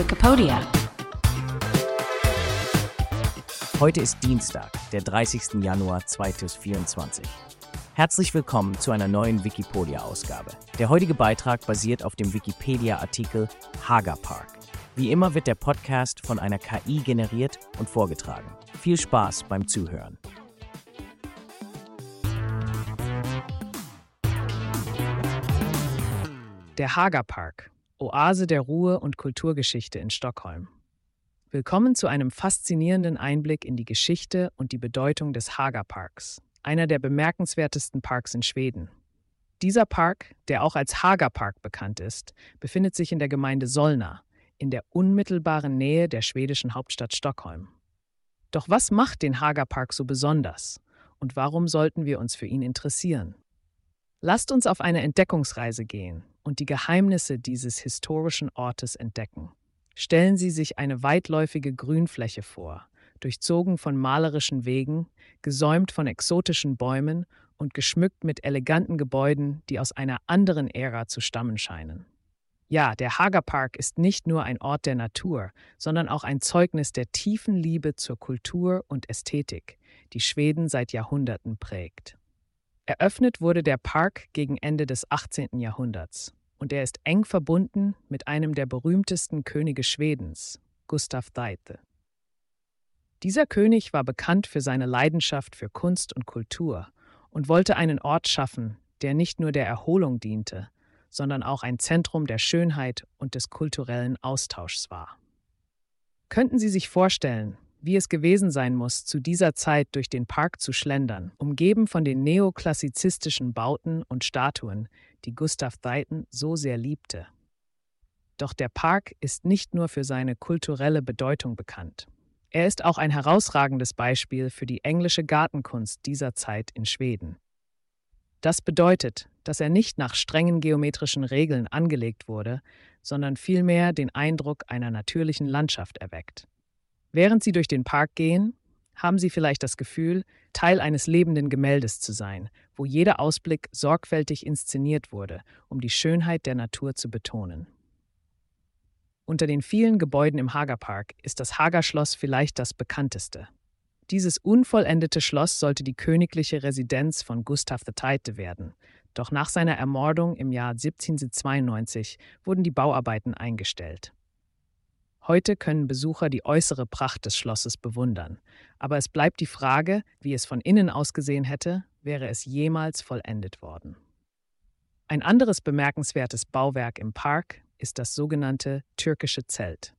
Wikipedia. Heute ist Dienstag, der 30. Januar 2024. Herzlich willkommen zu einer neuen Wikipedia-Ausgabe. Der heutige Beitrag basiert auf dem Wikipedia-Artikel Haga Park. Wie immer wird der Podcast von einer KI generiert und vorgetragen. Viel Spaß beim Zuhören. Der Haga Park, Oase der Ruhe und Kulturgeschichte in Stockholm. Willkommen zu einem faszinierenden Einblick in die Geschichte und die Bedeutung des Haga Parks, einer der bemerkenswertesten Parks in Schweden. Dieser Park, der auch als Haga Park bekannt ist, befindet sich in der Gemeinde Solna, in der unmittelbaren Nähe der schwedischen Hauptstadt Stockholm. Doch was macht den Haga Park so besonders und warum sollten wir uns für ihn interessieren? Lasst uns auf eine Entdeckungsreise gehen und die Geheimnisse dieses historischen Ortes entdecken. Stellen Sie sich eine weitläufige Grünfläche vor, durchzogen von malerischen Wegen, gesäumt von exotischen Bäumen und geschmückt mit eleganten Gebäuden, die aus einer anderen Ära zu stammen scheinen. Ja, der Hager Park ist nicht nur ein Ort der Natur, sondern auch ein Zeugnis der tiefen Liebe zur Kultur und Ästhetik, die Schweden seit Jahrhunderten prägt. Eröffnet wurde der Park gegen Ende des 18. Jahrhunderts und er ist eng verbunden mit einem der berühmtesten Könige Schwedens, Gustav II. Dieser König war bekannt für seine Leidenschaft für Kunst und Kultur und wollte einen Ort schaffen, der nicht nur der Erholung diente, sondern auch ein Zentrum der Schönheit und des kulturellen Austauschs war. Könnten Sie sich vorstellen, wie es gewesen sein muss, zu dieser Zeit durch den Park zu schlendern, umgeben von den neoklassizistischen Bauten und Statuen, die Gustav Dayton so sehr liebte. Doch der Park ist nicht nur für seine kulturelle Bedeutung bekannt. Er ist auch ein herausragendes Beispiel für die englische Gartenkunst dieser Zeit in Schweden. Das bedeutet, dass er nicht nach strengen geometrischen Regeln angelegt wurde, sondern vielmehr den Eindruck einer natürlichen Landschaft erweckt. Während Sie durch den Park gehen, haben Sie vielleicht das Gefühl, Teil eines lebenden Gemäldes zu sein, wo jeder Ausblick sorgfältig inszeniert wurde, um die Schönheit der Natur zu betonen. Unter den vielen Gebäuden im Hagerpark ist das Hagerschloss vielleicht das bekannteste. Dieses unvollendete Schloss sollte die königliche Residenz von Gustav II. werden, doch nach seiner Ermordung im Jahr 1792 wurden die Bauarbeiten eingestellt. Heute können Besucher die äußere Pracht des Schlosses bewundern, aber es bleibt die Frage, wie es von innen ausgesehen hätte, wäre es jemals vollendet worden. Ein anderes bemerkenswertes Bauwerk im Park ist das sogenannte türkische Zelt.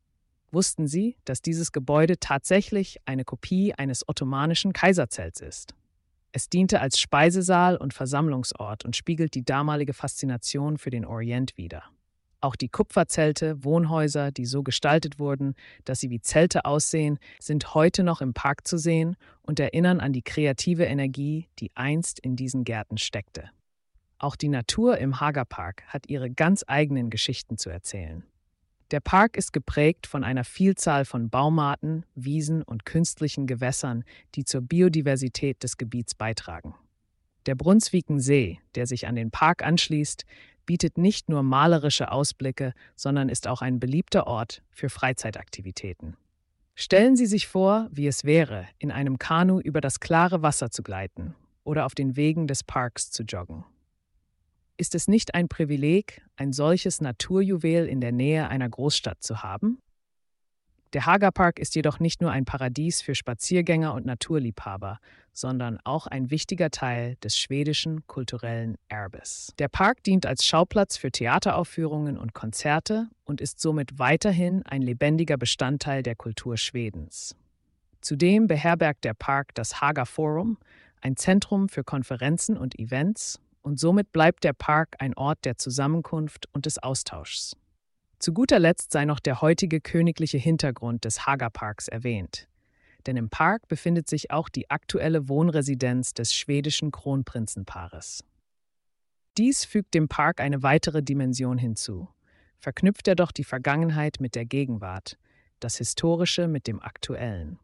Wussten Sie, dass dieses Gebäude tatsächlich eine Kopie eines ottomanischen Kaiserzelts ist? Es diente als Speisesaal und Versammlungsort und spiegelt die damalige Faszination für den Orient wider. Auch die Kupferzelte, Wohnhäuser, die so gestaltet wurden, dass sie wie Zelte aussehen, sind heute noch im Park zu sehen und erinnern an die kreative Energie, die einst in diesen Gärten steckte. Auch die Natur im Hagerpark hat ihre ganz eigenen Geschichten zu erzählen. Der Park ist geprägt von einer Vielzahl von Baumarten, Wiesen und künstlichen Gewässern, die zur Biodiversität des Gebiets beitragen. Der Brunsviken See, der sich an den Park anschließt, bietet nicht nur malerische Ausblicke, sondern ist auch ein beliebter Ort für Freizeitaktivitäten. Stellen Sie sich vor, wie es wäre, in einem Kanu über das klare Wasser zu gleiten oder auf den Wegen des Parks zu joggen. Ist es nicht ein Privileg, ein solches Naturjuwel in der Nähe einer Großstadt zu haben? Der Hagerpark ist jedoch nicht nur ein Paradies für Spaziergänger und Naturliebhaber, sondern auch ein wichtiger Teil des schwedischen kulturellen Erbes. Der Park dient als Schauplatz für Theateraufführungen und Konzerte und ist somit weiterhin ein lebendiger Bestandteil der Kultur Schwedens. Zudem beherbergt der Park das Haga Forum, ein Zentrum für Konferenzen und Events, und somit bleibt der Park ein Ort der Zusammenkunft und des Austauschs. Zu guter Letzt sei noch der heutige königliche Hintergrund des Haga-Parks erwähnt. Denn im Park befindet sich auch die aktuelle Wohnresidenz des schwedischen Kronprinzenpaares. Dies fügt dem Park eine weitere Dimension hinzu. Verknüpft er doch die Vergangenheit mit der Gegenwart, das Historische mit dem Aktuellen.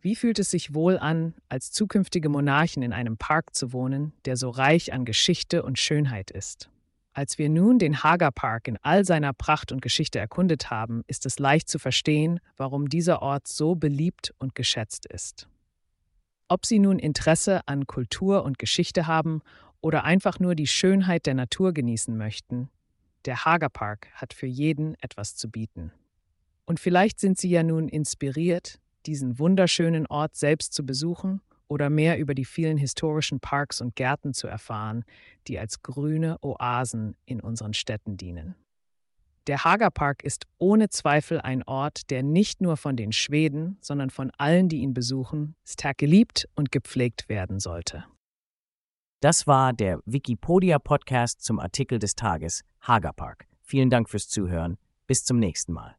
Wie fühlt es sich wohl an, als zukünftige Monarchen in einem Park zu wohnen, der so reich an Geschichte und Schönheit ist? Als wir nun den Hager Park in all seiner Pracht und Geschichte erkundet haben, ist es leicht zu verstehen, warum dieser Ort so beliebt und geschätzt ist. Ob Sie nun Interesse an Kultur und Geschichte haben oder einfach nur die Schönheit der Natur genießen möchten, der Hager Park hat für jeden etwas zu bieten. Und vielleicht sind Sie ja nun inspiriert, diesen wunderschönen Ort selbst zu besuchen oder mehr über die vielen historischen Parks und Gärten zu erfahren, die als grüne Oasen in unseren Städten dienen. Der Hagerpark ist ohne Zweifel ein Ort, der nicht nur von den Schweden, sondern von allen, die ihn besuchen, stark geliebt und gepflegt werden sollte. Das war der Wikipedia-Podcast zum Artikel des Tages Hagerpark. Vielen Dank fürs Zuhören. Bis zum nächsten Mal.